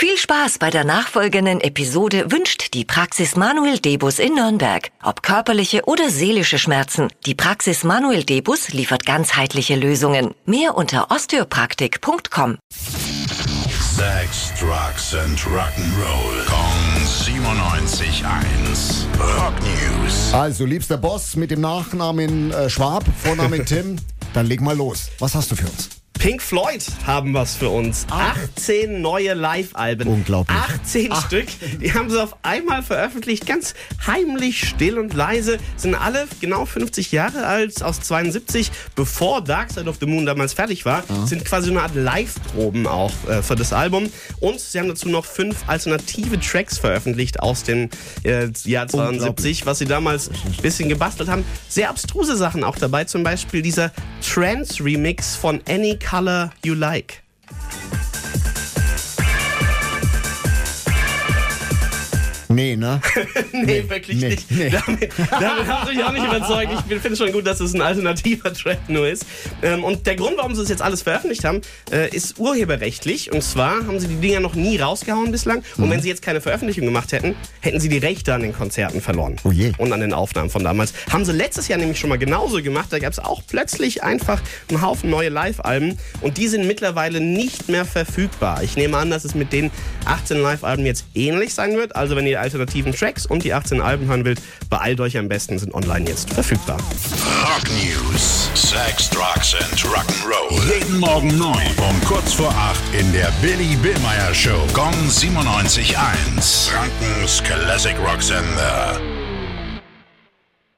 Viel Spaß bei der nachfolgenden Episode wünscht die Praxis Manuel Debus in Nürnberg. Ob körperliche oder seelische Schmerzen, die Praxis Manuel Debus liefert ganzheitliche Lösungen. Mehr unter osteopraktik.com. Sex, Drugs and Rock'n'Roll. Kong 97.1. Rock News. Also, liebster Boss mit dem Nachnamen äh, Schwab, Vornamen Tim, dann leg mal los. Was hast du für uns? Pink Floyd haben was für uns. 18 neue Live-Alben. Unglaublich. 18 Stück. Die haben sie auf einmal veröffentlicht. Ganz heimlich, still und leise. Sind alle genau 50 Jahre alt, aus 72, bevor Dark Side of the Moon damals fertig war. Sind quasi eine Art Live-Proben auch äh, für das Album. Und sie haben dazu noch fünf alternative Tracks veröffentlicht aus dem äh, Jahr 72, was sie damals ein bisschen gebastelt haben. Sehr abstruse Sachen auch dabei. Zum Beispiel dieser Trance-Remix von Any Color You Like. Nee, ne? Nee, wirklich nee, nicht. nee. Damit, damit haben sie mich auch nicht überzeugt. Ich finde schon gut, dass es ein alternativer Track nur ist. Ähm, und der Grund, warum sie das jetzt alles veröffentlicht haben, äh, ist urheberrechtlich. Und zwar haben sie die Dinger noch nie rausgehauen bislang. Und Mhm. wenn sie jetzt keine Veröffentlichung gemacht hätten, hätten sie die Rechte an den Konzerten verloren. Oh je. Und an den Aufnahmen von damals. Haben sie letztes Jahr nämlich schon mal genauso gemacht. Da gab es auch plötzlich einfach einen Haufen neue Live-Alben. Und die sind mittlerweile nicht mehr verfügbar. Ich nehme an, dass es mit den 18 Live-Alben jetzt ähnlich sein wird. Also wenn ihr alternativen Tracks und die 18 Alben hören wollt, beeilt euch am besten, sind online jetzt verfügbar. Rock News. Sex, Drugs and Rock'n'Roll. Jeden Morgen 9 um kurz vor 8 in der Billy Billmeyer Show. Gong 97.1. Frankens Classic Rock Sender.